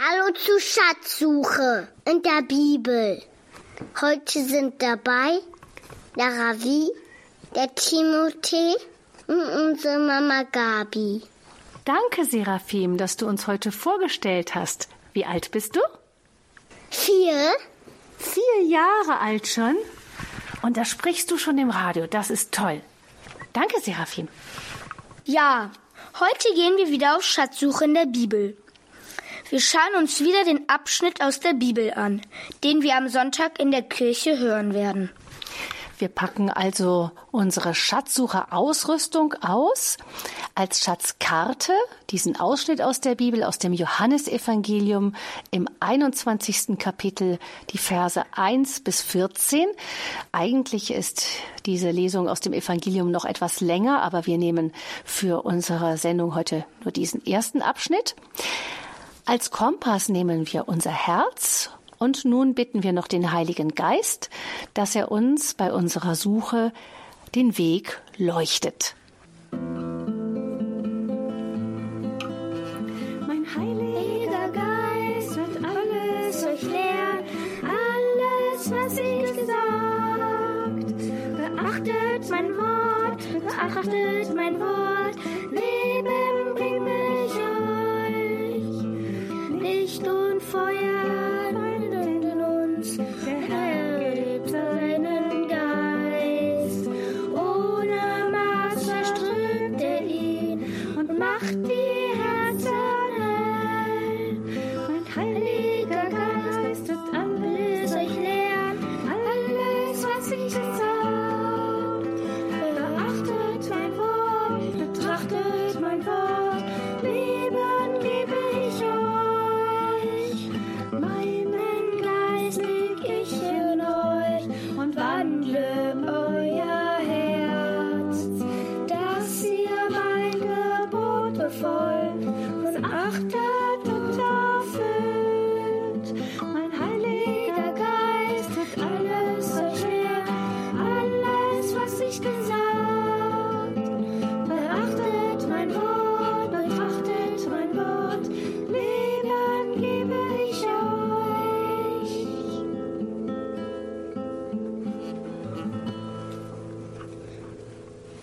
Hallo zu Schatzsuche in der Bibel. Heute sind dabei der Ravi, der Timothée und unsere Mama Gabi. Danke, Seraphim, dass du uns heute vorgestellt hast. Wie alt bist du? Vier. Vier Jahre alt schon? Und da sprichst du schon im Radio. Das ist toll. Danke, Seraphim. Ja, heute gehen wir wieder auf Schatzsuche in der Bibel. Wir schauen uns wieder den Abschnitt aus der Bibel an, den wir am Sonntag in der Kirche hören werden. Wir packen also unsere Schatzsucher-Ausrüstung aus als Schatzkarte, diesen Ausschnitt aus der Bibel, aus dem Johannesevangelium im 21. Kapitel, die Verse 1 bis 14. Eigentlich ist diese Lesung aus dem Evangelium noch etwas länger, aber wir nehmen für unsere Sendung heute nur diesen ersten Abschnitt. Als Kompass nehmen wir unser Herz und nun bitten wir noch den Heiligen Geist, dass er uns bei unserer Suche den Weg leuchtet. Mein Heiliger Geist wird alles euch lehren, alles, was ich gesagt. Beachtet mein Wort, beachtet mein Wort,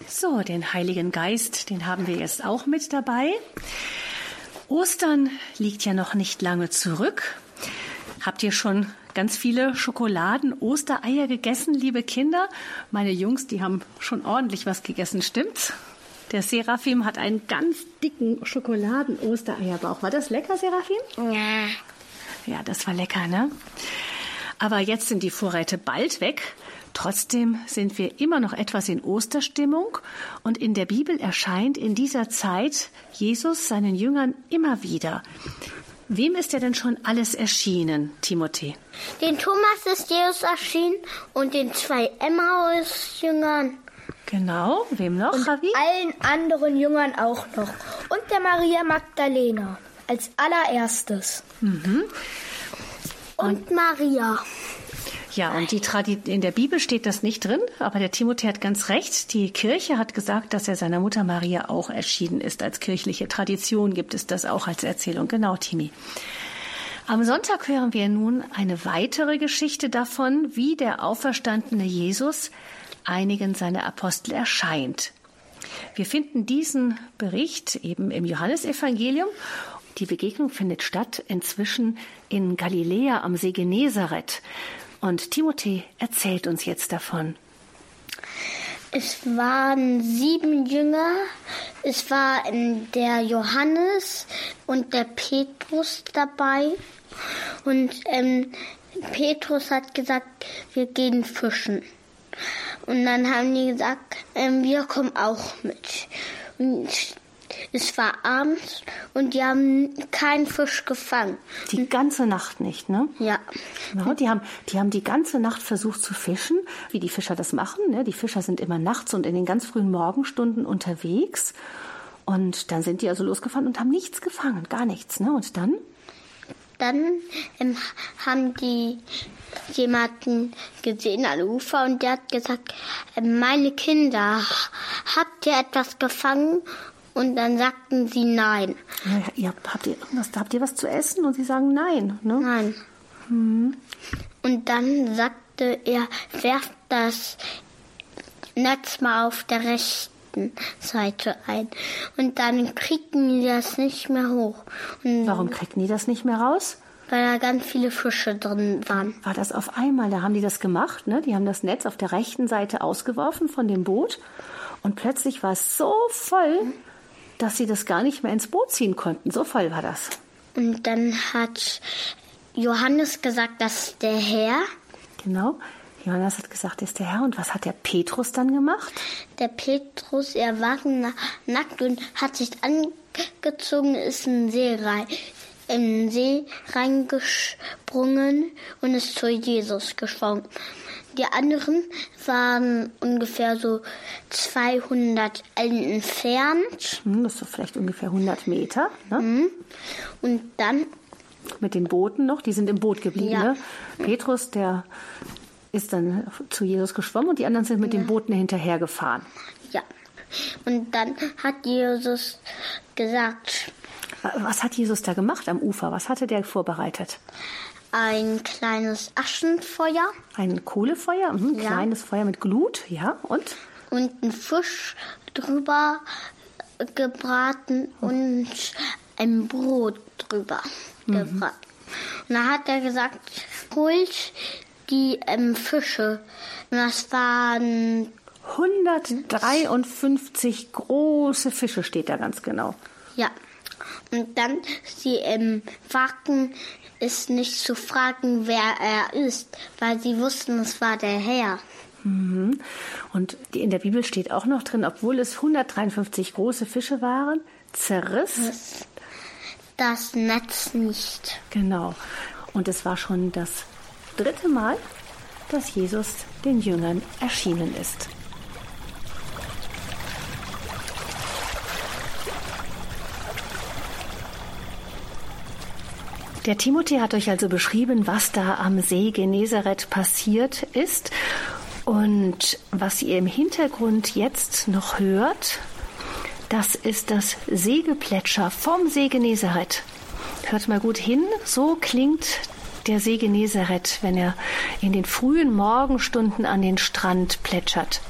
So, den Heiligen Geist, den haben wir jetzt auch mit dabei. Ostern liegt ja noch nicht lange zurück. Habt ihr schon ganz viele Schokoladen-Ostereier gegessen, liebe Kinder? Meine Jungs, die haben schon ordentlich was gegessen, stimmt's? Der Seraphim hat einen ganz dicken Schokoladen-Ostereierbauch. War das lecker, Seraphim? Ja. Ja, das war lecker, ne? Aber jetzt sind die Vorräte bald weg. Trotzdem sind wir immer noch etwas in Osterstimmung und in der Bibel erscheint in dieser Zeit Jesus seinen Jüngern immer wieder. Wem ist er denn schon alles erschienen, Timothée? Den Thomas ist Jesus erschienen und den zwei Emmaus-Jüngern. Genau, wem noch, Ravi? Allen anderen Jüngern auch noch. Und der Maria Magdalena als allererstes. Und Maria. Ja, und die Tradi in der Bibel steht das nicht drin, aber der Timothée hat ganz recht. Die Kirche hat gesagt, dass er seiner Mutter Maria auch erschienen ist. Als kirchliche Tradition gibt es das auch als Erzählung. Genau, Timi. Am Sonntag hören wir nun eine weitere Geschichte davon, wie der auferstandene Jesus einigen seiner Apostel erscheint. Wir finden diesen Bericht eben im Johannesevangelium. Die Begegnung findet statt inzwischen in Galiläa am See Genezareth. Und Timothée erzählt uns jetzt davon. Es waren sieben Jünger. Es war der Johannes und der Petrus dabei. Und ähm, Petrus hat gesagt, wir gehen fischen. Und dann haben die gesagt, ähm, wir kommen auch mit. Und es war abends und die haben keinen Fisch gefangen. Die ganze Nacht nicht, ne? Ja. Genau, die haben, die haben die ganze Nacht versucht zu fischen, wie die Fischer das machen. Ne? Die Fischer sind immer nachts und in den ganz frühen Morgenstunden unterwegs. Und dann sind die also losgefahren und haben nichts gefangen, gar nichts. Ne? Und dann? Dann ähm, haben die jemanden gesehen am Ufer und der hat gesagt, ähm, meine Kinder, habt ihr etwas gefangen? Und dann sagten sie nein. Ja, ihr habt, habt, ihr irgendwas, habt ihr was zu essen? Und sie sagen nein. Ne? Nein. Und dann sagte er, werft das Netz mal auf der rechten Seite ein. Und dann kriegten die das nicht mehr hoch. Und Warum kriegten die das nicht mehr raus? weil da ganz viele Fische drin waren. War das auf einmal? Da haben die das gemacht. Ne? Die haben das Netz auf der rechten Seite ausgeworfen von dem Boot. Und plötzlich war es so voll, dass sie das gar nicht mehr ins Boot ziehen konnten. So voll war das. Und dann hat Johannes gesagt, das ist der Herr. Genau. Johannes hat gesagt, ist der Herr. Und was hat der Petrus dann gemacht? Der Petrus, er war na nackt und hat sich angezogen, ist in den See, rein, in den See reingesprungen und ist zu Jesus geschwommen. Die anderen waren ungefähr so 200 Ellen entfernt. Hm, das ist so vielleicht ungefähr 100 Meter. Ne? Und dann, Mit den Booten noch. Die sind im Boot geblieben. Ja. Ne? Petrus, der ist dann zu Jesus geschwommen und die anderen sind mit den Booten hinterhergefahren. ja, und dann hat Jesus gesagt, Was hat Jesus da gemacht am Ufer? Was hatte der vorbereitet? Ein kleines Aschenfeuer Ein Kohlefeuer, mhm, Ja. kleines Feuer mit Glut, ja, und und ein Fisch drüber gebraten und ein Brot drüber gebraten. Und dann hat er gesagt, holt die ähm, Fische. Und das waren, 153 große Fische steht da ganz genau. ja. Und dann, sie ähm, wagten es nicht zu fragen, wer er ist, weil sie wussten, es war der Herr. Mhm. Und in der Bibel steht auch noch drin, obwohl es 153 große Fische waren, zerriss Das Netz nicht. Genau. Und es war schon das dritte Mal, dass Jesus den Jüngern erschienen ist. Der Timothée hat euch also beschrieben, was da am See Genezareth passiert ist. Und was ihr im Hintergrund jetzt noch hört, das ist das Seegeplätscher vom See Genezareth. Hört mal gut hin, so klingt der See Genezareth, wenn er in den frühen Morgenstunden an den Strand plätschert.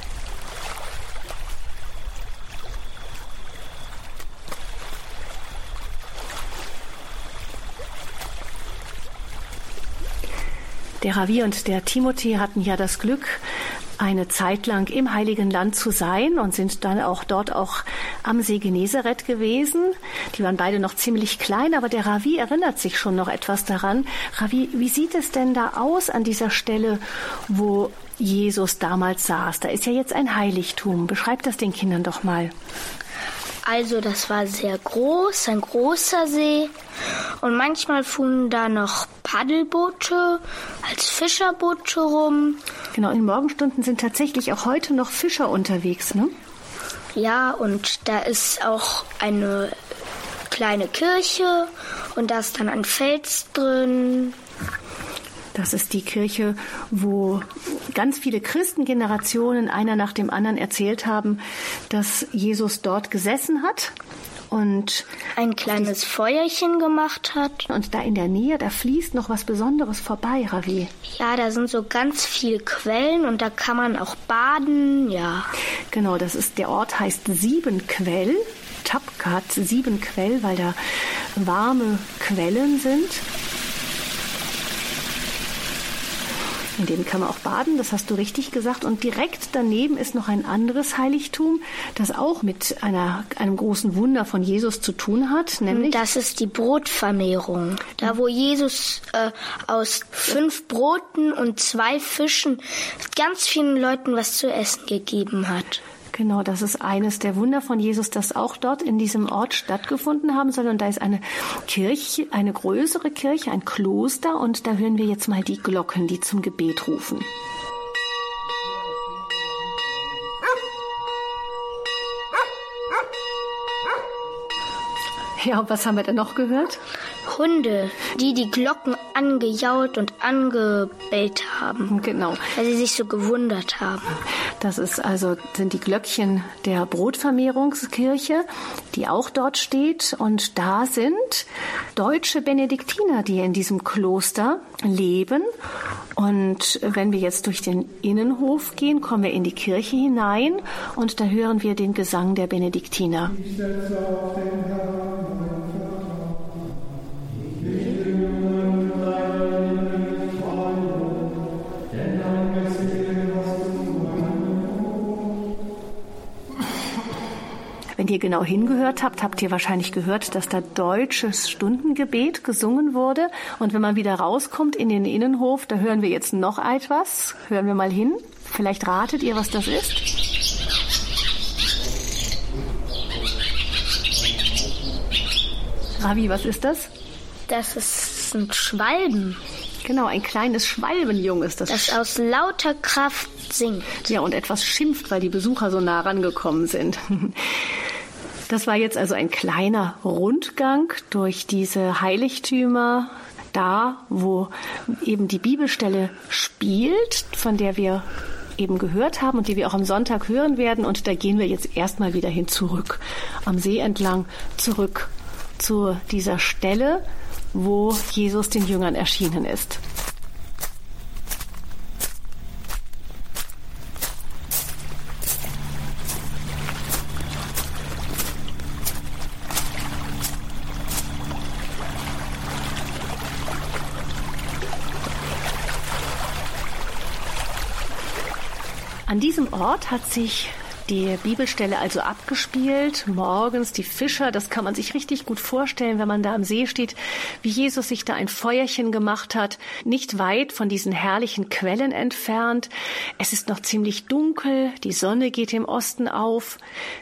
Der Ravi und der Timothée hatten ja das Glück, eine Zeit lang im Heiligen Land zu sein und sind dann auch dort auch am See Genezareth gewesen. Die waren beide noch ziemlich klein, aber der Ravi erinnert sich schon noch etwas daran. Ravi, wie sieht es denn da aus an dieser Stelle, wo Jesus damals saß? Da ist ja jetzt ein Heiligtum. Beschreib das den Kindern doch mal. Also das war sehr groß, ein großer See. Und manchmal fuhren da noch Paddelboote als Fischerboote rum. Genau, in Morgenstunden sind tatsächlich auch heute noch Fischer unterwegs, ne? Ja, und da ist auch eine kleine Kirche und da ist dann ein Fels drin. Das ist die Kirche, wo ganz viele Christengenerationen einer nach dem anderen erzählt haben, dass Jesus dort gesessen hat und Ein kleines Feuerchen gemacht hat. und da in der Nähe, da fließt noch was Besonderes vorbei, Ravi. Ja, da sind so ganz viele Quellen und da kann man auch baden, ja. Genau, das ist der Ort heißt Siebenquell. Tapkat Siebenquell, weil da warme Quellen sind. In denen kann man auch baden, das hast du richtig gesagt. Und direkt daneben ist noch ein anderes Heiligtum, das auch mit einer, einem großen Wunder von Jesus zu tun hat, nämlich Das ist die Brotvermehrung. Da, wo Jesus äh, aus fünf Broten und zwei Fischen ganz vielen Leuten was zu essen gegeben hat. Genau, das ist eines der Wunder von Jesus, das auch dort in diesem Ort stattgefunden haben soll. Und da ist eine Kirche, eine größere Kirche, ein Kloster. Und da hören wir jetzt mal die Glocken, die zum Gebet rufen. Ja, und was haben wir denn noch gehört? Hunde, die die Glocken angejault und angebellt haben, Genau. weil sie sich so gewundert haben. Das ist also, sind die Glöckchen der Brotvermehrungskirche, die auch dort steht. Und da sind deutsche Benediktiner, die in diesem Kloster leben. Und wenn wir jetzt durch den Innenhof gehen, kommen wir in die Kirche hinein und da hören wir den Gesang der Benediktiner. Ich Wenn ihr genau hingehört habt, habt ihr wahrscheinlich gehört, dass da deutsches Stundengebet gesungen wurde. Und wenn man wieder rauskommt in den Innenhof, da hören wir jetzt noch etwas. Hören wir mal hin. Vielleicht ratet ihr, was das ist. Ravi, was ist das? Das ist ein Schwalben. Genau, ein kleines Schwalbenjunges. Das, das aus lauter Kraft singt. Ja, und etwas schimpft, weil die Besucher so nah rangekommen sind. Das war jetzt also ein kleiner Rundgang durch diese Heiligtümer, da wo eben die Bibelstelle spielt, von der wir eben gehört haben und die wir auch am Sonntag hören werden. Und da gehen wir jetzt erstmal wieder hin zurück, am See entlang zurück zu dieser Stelle, wo Jesus den Jüngern erschienen ist. An diesem Ort hat sich die Bibelstelle also abgespielt. Morgens die Fischer, das kann man sich richtig gut vorstellen, wenn man da am See steht, wie Jesus sich da ein Feuerchen gemacht hat, nicht weit von diesen herrlichen Quellen entfernt. Es ist noch ziemlich dunkel, die Sonne geht im Osten auf.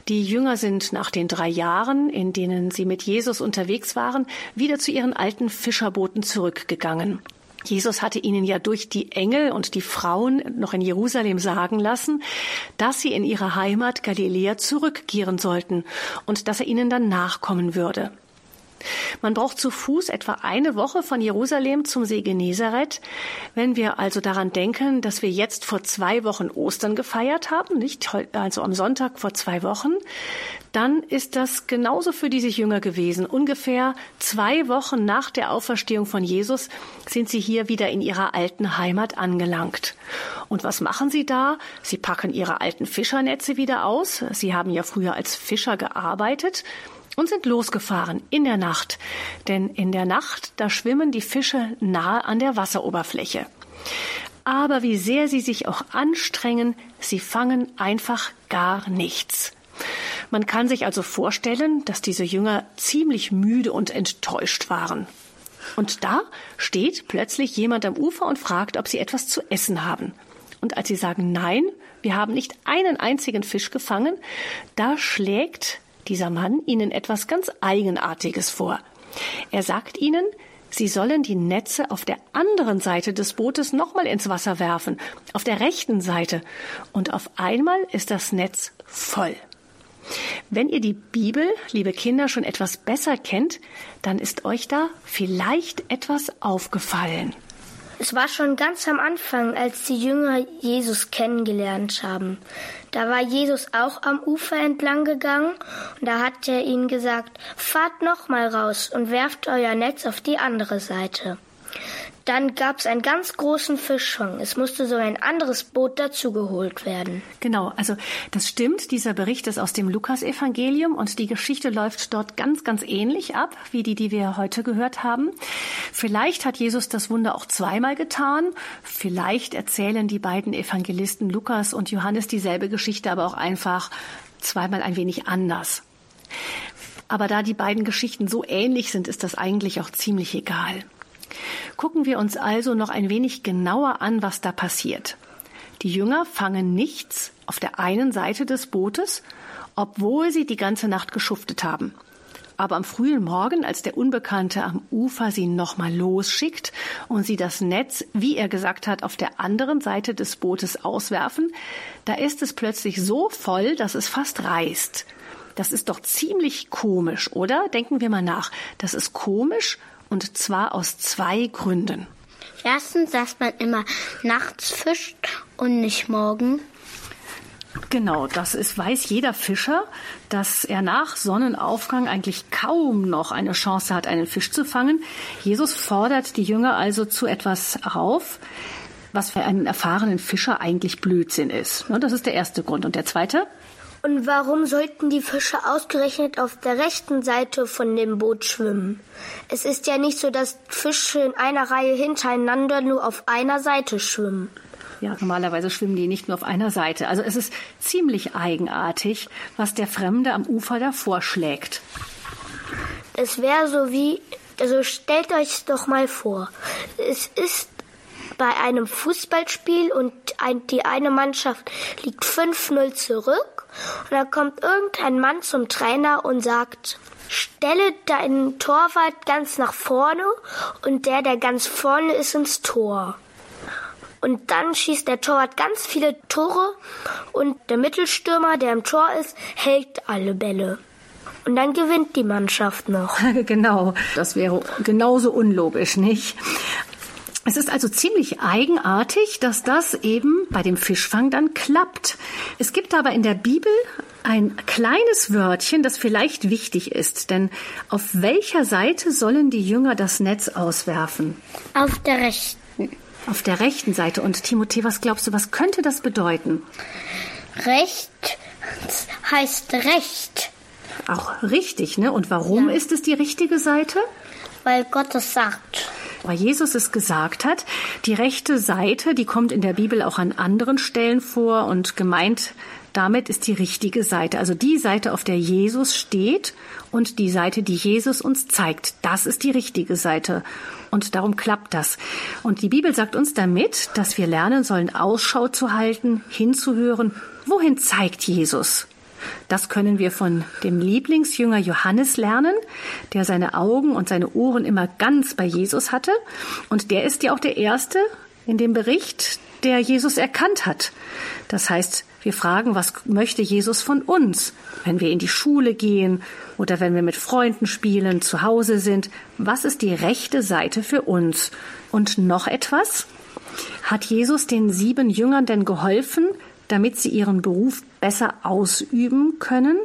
Die Jünger sind nach den drei Jahren, in denen sie mit Jesus unterwegs waren, wieder zu ihren alten Fischerbooten zurückgegangen. Jesus hatte ihnen ja durch die Engel und die Frauen noch in Jerusalem sagen lassen, dass sie in ihre Heimat Galiläa zurückkehren sollten und dass er ihnen dann nachkommen würde. Man braucht zu Fuß etwa eine Woche von Jerusalem zum See Genezareth. Wenn wir also daran denken, dass wir jetzt vor zwei Wochen Ostern gefeiert haben, nicht also am Sonntag vor zwei Wochen, dann ist das genauso für diese Jünger gewesen. Ungefähr zwei Wochen nach der Auferstehung von Jesus sind sie hier wieder in ihrer alten Heimat angelangt. Und was machen sie da? Sie packen ihre alten Fischernetze wieder aus. Sie haben ja früher als Fischer gearbeitet und sind losgefahren in der Nacht. Denn in der Nacht, da schwimmen die Fische nahe an der Wasseroberfläche. Aber wie sehr sie sich auch anstrengen, sie fangen einfach gar nichts. Man kann sich also vorstellen, dass diese Jünger ziemlich müde und enttäuscht waren. Und da steht plötzlich jemand am Ufer und fragt, ob sie etwas zu essen haben. Und als sie sagen Nein, wir haben nicht einen einzigen Fisch gefangen, da schlägt dieser Mann ihnen etwas ganz Eigenartiges vor. Er sagt ihnen, sie sollen die Netze auf der anderen Seite des Bootes nochmal ins Wasser werfen, auf der rechten Seite, und auf einmal ist das Netz voll. Wenn ihr die Bibel, liebe Kinder, schon etwas besser kennt, dann ist euch da vielleicht etwas aufgefallen. Es war schon ganz am Anfang, als die Jünger Jesus kennengelernt haben. Da war Jesus auch am Ufer entlang gegangen und da hat er ihnen gesagt, fahrt noch mal raus und werft euer Netz auf die andere Seite. Dann gab es einen ganz großen Fischfang. Es musste so ein anderes Boot dazugeholt werden. Genau, also das stimmt. Dieser Bericht ist aus dem Lukasevangelium und die Geschichte läuft dort ganz, ganz ähnlich ab wie die, die wir heute gehört haben. Vielleicht hat Jesus das Wunder auch zweimal getan. Vielleicht erzählen die beiden Evangelisten Lukas und Johannes dieselbe Geschichte, aber auch einfach zweimal ein wenig anders. Aber da die beiden Geschichten so ähnlich sind, ist das eigentlich auch ziemlich egal. Gucken wir uns also noch ein wenig genauer an, was da passiert. Die Jünger fangen nichts auf der einen Seite des Bootes, obwohl sie die ganze Nacht geschuftet haben. Aber am frühen Morgen, als der Unbekannte am Ufer sie nochmal losschickt und sie das Netz, wie er gesagt hat, auf der anderen Seite des Bootes auswerfen, da ist es plötzlich so voll, dass es fast reißt. Das ist doch ziemlich komisch, oder? Denken wir mal nach. Das ist komisch und zwar aus zwei Gründen. Erstens, dass man immer nachts fischt und nicht morgen. Genau, das ist, weiß jeder Fischer, dass er nach Sonnenaufgang eigentlich kaum noch eine Chance hat, einen Fisch zu fangen. Jesus fordert die Jünger also zu etwas auf, was für einen erfahrenen Fischer eigentlich Blödsinn ist. Das ist der erste Grund. Und der zweite? Und warum sollten die Fische ausgerechnet auf der rechten Seite von dem Boot schwimmen? Es ist ja nicht so, dass Fische in einer Reihe hintereinander nur auf einer Seite schwimmen. Ja, normalerweise schwimmen die nicht nur auf einer Seite. Also es ist ziemlich eigenartig, was der Fremde am Ufer da vorschlägt. Es wäre so wie, also stellt euch doch mal vor, es ist bei einem Fußballspiel und ein, die eine Mannschaft liegt 5-0 zurück und dann kommt irgendein Mann zum Trainer und sagt, stelle deinen Torwart ganz nach vorne und der, der ganz vorne ist, ins Tor. Und dann schießt der Torwart ganz viele Tore und der Mittelstürmer, der im Tor ist, hält alle Bälle. Und dann gewinnt die Mannschaft noch. genau, das wäre genauso unlogisch, nicht? Es ist also ziemlich eigenartig, dass das eben bei dem Fischfang dann klappt. Es gibt aber in der Bibel ein kleines Wörtchen, das vielleicht wichtig ist, denn auf welcher Seite sollen die Jünger das Netz auswerfen? Auf der rechten. Auf der rechten Seite. Und Timothée, was glaubst du, was könnte das bedeuten? Recht heißt Recht. Auch richtig, ne? Und warum ja. ist es die richtige Seite? Weil Gott es sagt weil Jesus es gesagt hat. Die rechte Seite, die kommt in der Bibel auch an anderen Stellen vor und gemeint damit ist die richtige Seite, also die Seite, auf der Jesus steht und die Seite, die Jesus uns zeigt. Das ist die richtige Seite. Und darum klappt das. Und die Bibel sagt uns damit, dass wir lernen sollen, Ausschau zu halten, hinzuhören. Wohin zeigt Jesus? Das können wir von dem Lieblingsjünger Johannes lernen, der seine Augen und seine Ohren immer ganz bei Jesus hatte. Und der ist ja auch der Erste in dem Bericht, der Jesus erkannt hat. Das heißt, wir fragen, was möchte Jesus von uns, wenn wir in die Schule gehen oder wenn wir mit Freunden spielen, zu Hause sind. Was ist die rechte Seite für uns? Und noch etwas? Hat Jesus den sieben Jüngern denn geholfen, damit sie ihren Beruf besser ausüben können?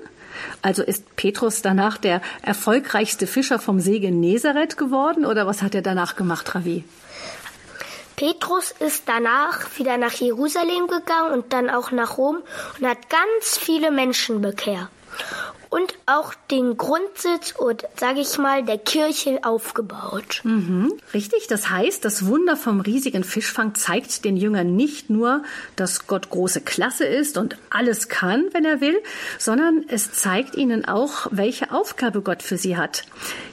Also ist Petrus danach der erfolgreichste Fischer vom See Genezareth geworden oder was hat er danach gemacht, Ravi? Petrus ist danach wieder nach Jerusalem gegangen und dann auch nach Rom und hat ganz viele Menschen bekehrt und auch den Grundsitz und sage ich mal der Kirche aufgebaut. Mhm, richtig, das heißt, das Wunder vom riesigen Fischfang zeigt den Jüngern nicht nur, dass Gott große Klasse ist und alles kann, wenn er will, sondern es zeigt ihnen auch, welche Aufgabe Gott für sie hat.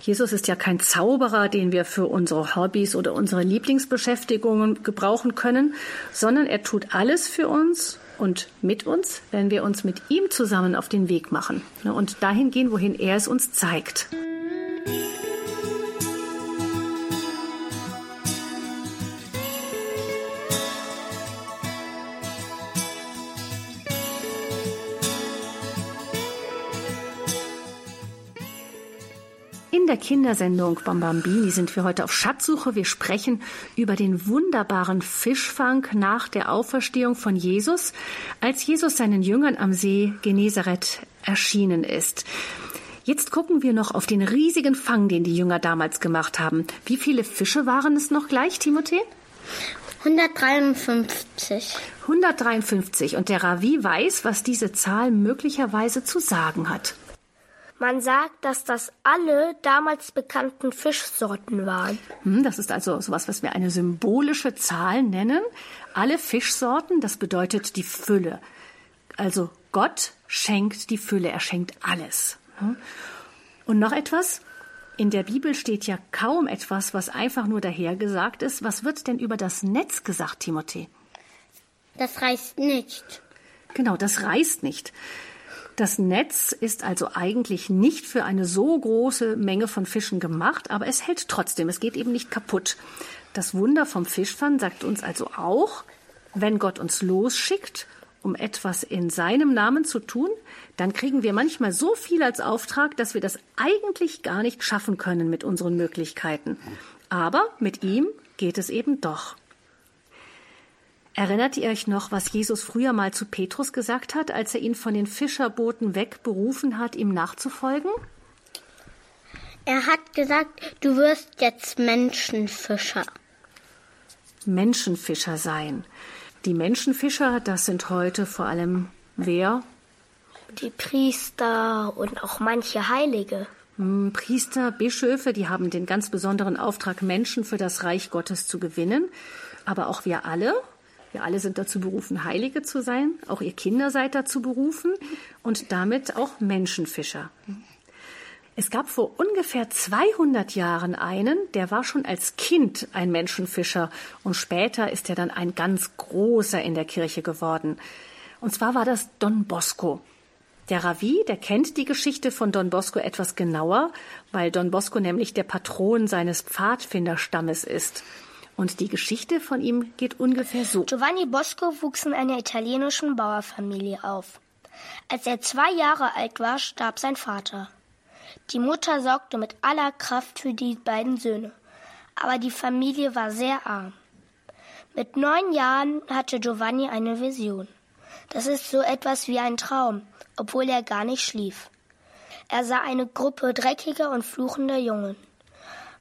Jesus ist ja kein Zauberer, den wir für unsere Hobbys oder unsere Lieblingsbeschäftigungen gebrauchen können, sondern er tut alles für uns und mit uns, wenn wir uns mit ihm zusammen auf den Weg machen ne, und dahin gehen, wohin er es uns zeigt. In der Kindersendung Bambambini sind wir heute auf Schatzsuche. Wir sprechen über den wunderbaren Fischfang nach der Auferstehung von Jesus, als Jesus seinen Jüngern am See Genezareth erschienen ist. Jetzt gucken wir noch auf den riesigen Fang, den die Jünger damals gemacht haben. Wie viele Fische waren es noch gleich, Timothée? 153. 153. Und der Ravi weiß, was diese Zahl möglicherweise zu sagen hat. Man sagt, dass das alle damals bekannten Fischsorten waren. Hm, das ist also sowas, was wir eine symbolische Zahl nennen. Alle Fischsorten, das bedeutet die Fülle. Also Gott schenkt die Fülle, er schenkt alles. Hm? Und noch etwas? In der Bibel steht ja kaum etwas, was einfach nur dahergesagt ist. Was wird denn über das Netz gesagt, Timothée? Das reißt nicht. Genau, das reißt nicht. Das Netz ist also eigentlich nicht für eine so große Menge von Fischen gemacht, aber es hält trotzdem, es geht eben nicht kaputt. Das Wunder vom Fischfang sagt uns also auch, wenn Gott uns losschickt, um etwas in seinem Namen zu tun, dann kriegen wir manchmal so viel als Auftrag, dass wir das eigentlich gar nicht schaffen können mit unseren Möglichkeiten. Aber mit ihm geht es eben doch. Erinnert ihr euch noch, was Jesus früher mal zu Petrus gesagt hat, als er ihn von den Fischerbooten wegberufen hat, ihm nachzufolgen? Er hat gesagt, du wirst jetzt Menschenfischer. Menschenfischer sein. Die Menschenfischer, das sind heute vor allem wer? Die Priester und auch manche Heilige. Hm, Priester, Bischöfe, die haben den ganz besonderen Auftrag, Menschen für das Reich Gottes zu gewinnen. Aber auch wir alle, wir alle sind dazu berufen, Heilige zu sein. Auch ihr Kinder seid dazu berufen und damit auch Menschenfischer. Es gab vor ungefähr 200 Jahren einen, der war schon als Kind ein Menschenfischer und später ist er dann ein ganz großer in der Kirche geworden. Und zwar war das Don Bosco. Der Ravi, der kennt die Geschichte von Don Bosco etwas genauer, weil Don Bosco nämlich der Patron seines Pfadfinderstammes ist. Und die Geschichte von ihm geht ungefähr so. Giovanni Bosco wuchs in einer italienischen Bauerfamilie auf. Als er zwei Jahre alt war, starb sein Vater. Die Mutter sorgte mit aller Kraft für die beiden Söhne, aber die Familie war sehr arm. Mit neun Jahren hatte Giovanni eine Vision. Das ist so etwas wie ein Traum, obwohl er gar nicht schlief. Er sah eine Gruppe dreckiger und fluchender Jungen.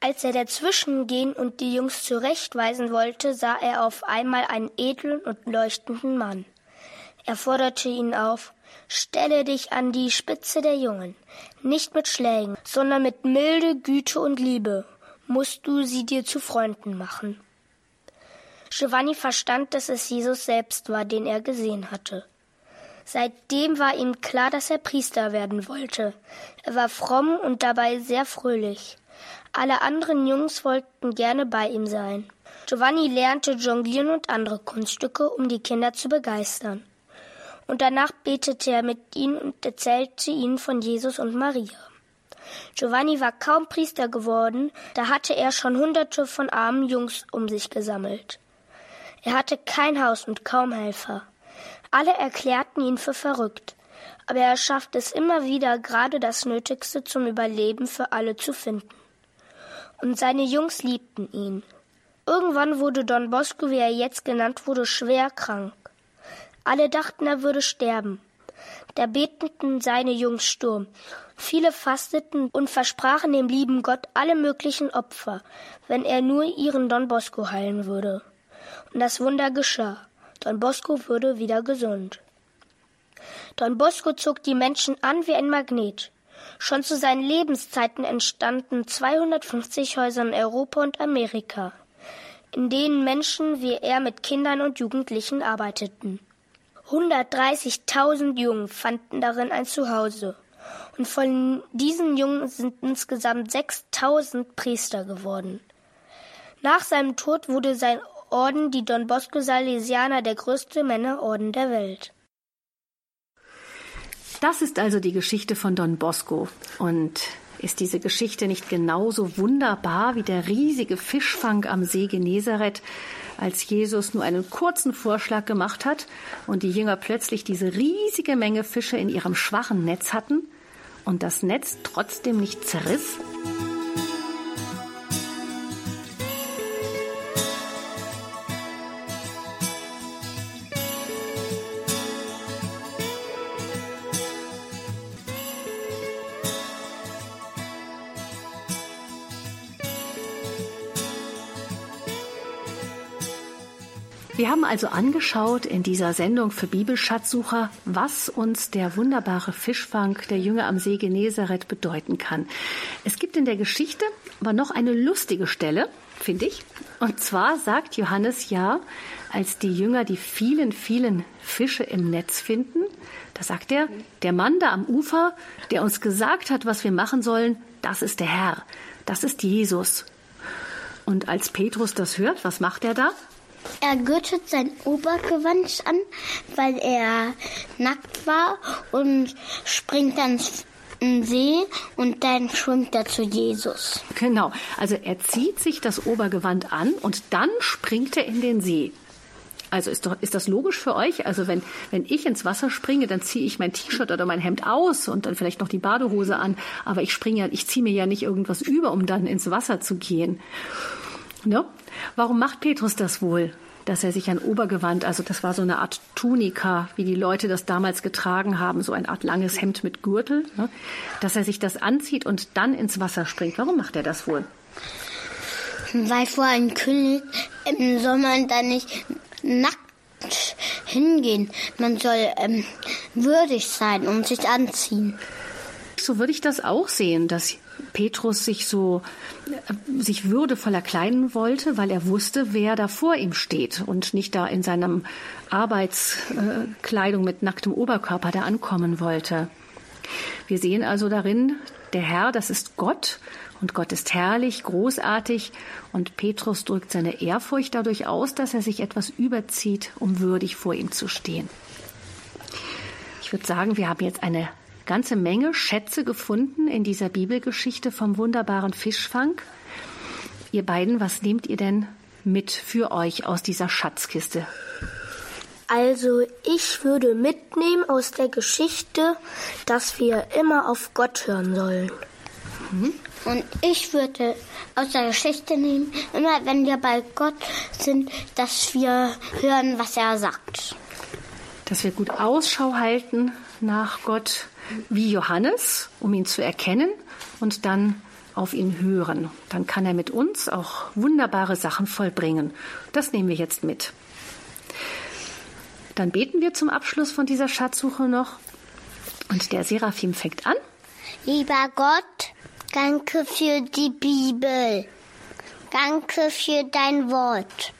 Als er dazwischen gehen und die Jungs zurechtweisen wollte, sah er auf einmal einen edlen und leuchtenden Mann. Er forderte ihn auf, Stelle dich an die Spitze der Jungen. Nicht mit Schlägen, sondern mit Milde, Güte und Liebe musst du sie dir zu Freunden machen. Giovanni verstand, dass es Jesus selbst war, den er gesehen hatte. Seitdem war ihm klar, dass er Priester werden wollte. Er war fromm und dabei sehr fröhlich. Alle anderen Jungs wollten gerne bei ihm sein. Giovanni lernte Jonglieren und andere Kunststücke, um die Kinder zu begeistern und danach betete er mit ihnen und erzählte ihnen von Jesus und Maria. Giovanni war kaum Priester geworden, da hatte er schon hunderte von armen Jungs um sich gesammelt. Er hatte kein Haus und kaum Helfer. Alle erklärten ihn für verrückt, aber er schaffte es immer wieder, gerade das Nötigste zum Überleben für alle zu finden. Und seine Jungs liebten ihn. Irgendwann wurde Don Bosco, wie er jetzt genannt wurde, schwer krank. Alle dachten, er würde sterben. Da beteten seine Jungs Sturm. Viele fasteten und versprachen dem lieben Gott alle möglichen Opfer, wenn er nur ihren Don Bosco heilen würde. Und das Wunder geschah. Don Bosco wurde wieder gesund. Don Bosco zog die Menschen an wie ein Magnet. Schon zu seinen Lebenszeiten entstanden 250 Häuser in Europa und Amerika, in denen Menschen wie er mit Kindern und Jugendlichen arbeiteten. 130.000 Jungen fanden darin ein Zuhause. Und von diesen Jungen sind insgesamt 6.000 Priester geworden. Nach seinem Tod wurde sein Orden, die Don Bosco Salesianer, der größte Männerorden der Welt. Das ist also die Geschichte von Don Bosco. Und ist diese Geschichte nicht genauso wunderbar wie der riesige Fischfang am See Genezareth, als Jesus nur einen kurzen Vorschlag gemacht hat und die Jünger plötzlich diese riesige Menge Fische in ihrem schwachen Netz hatten und das Netz trotzdem nicht zerriss? Wir haben also angeschaut in dieser Sendung für Bibelschatzsucher, was uns der wunderbare Fischfang der Jünger am See Genezareth bedeuten kann. Es gibt in der Geschichte aber noch eine lustige Stelle, finde ich. Und zwar sagt Johannes ja, als die Jünger die vielen, vielen Fische im Netz finden, da sagt er, der Mann da am Ufer, der uns gesagt hat, was wir machen sollen, das ist der Herr, das ist Jesus. Und als Petrus das hört, was macht er da? Er gürtet sein Obergewand an, weil er nackt war und springt dann in den See und dann schwimmt er zu Jesus. Genau, also er zieht sich das Obergewand an und dann springt er in den See. Also ist, doch, ist das logisch für euch? Also wenn, wenn ich ins Wasser springe, dann ziehe ich mein T-Shirt oder mein Hemd aus und dann vielleicht noch die Badehose an. Aber ich springe ja, ich ziehe mir ja nicht irgendwas über, um dann ins Wasser zu gehen. Ne? Warum macht Petrus das wohl? dass er sich ein Obergewand, also das war so eine Art Tunika, wie die Leute das damals getragen haben, so eine Art langes Hemd mit Gürtel, ne? dass er sich das anzieht und dann ins Wasser springt. Warum macht er das wohl? Weil vor einem König ähm, soll man da nicht nackt hingehen. Man soll ähm, würdig sein und sich anziehen. So würde ich das auch sehen, dass Petrus sich so äh, sich würdevoller kleiden wollte, weil er wusste, wer da vor ihm steht und nicht da in seinem Arbeitskleidung mit nacktem Oberkörper da ankommen wollte. Wir sehen also darin, der Herr, das ist Gott und Gott ist herrlich, großartig und Petrus drückt seine Ehrfurcht dadurch aus, dass er sich etwas überzieht, um würdig vor ihm zu stehen. Ich würde sagen, wir haben jetzt eine ganze Menge Schätze gefunden in dieser Bibelgeschichte vom wunderbaren Fischfang. Ihr beiden, was nehmt ihr denn mit für euch aus dieser Schatzkiste? Also ich würde mitnehmen aus der Geschichte, dass wir immer auf Gott hören sollen. Mhm. Und ich würde aus der Geschichte nehmen, immer wenn wir bei Gott sind, dass wir hören, was er sagt. Dass wir gut Ausschau halten nach Gott, wie Johannes, um ihn zu erkennen und dann auf ihn hören. Dann kann er mit uns auch wunderbare Sachen vollbringen. Das nehmen wir jetzt mit. Dann beten wir zum Abschluss von dieser Schatzsuche noch. Und der Seraphim fängt an. Lieber Gott, danke für die Bibel. Danke für dein Wort.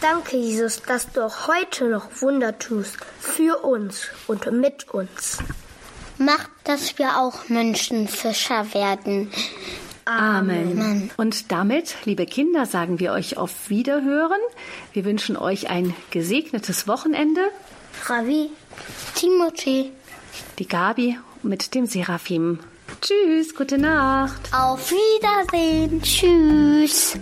Danke, Jesus, dass du auch heute noch Wunder tust. Für uns und mit uns. Mach, dass wir auch Menschenfischer werden. Amen. Amen. Und damit, liebe Kinder, sagen wir euch auf Wiederhören. Wir wünschen euch ein gesegnetes Wochenende. Ravi, Timothy, die Gabi mit dem Seraphim. Tschüss, gute Nacht. Auf Wiedersehen. Tschüss.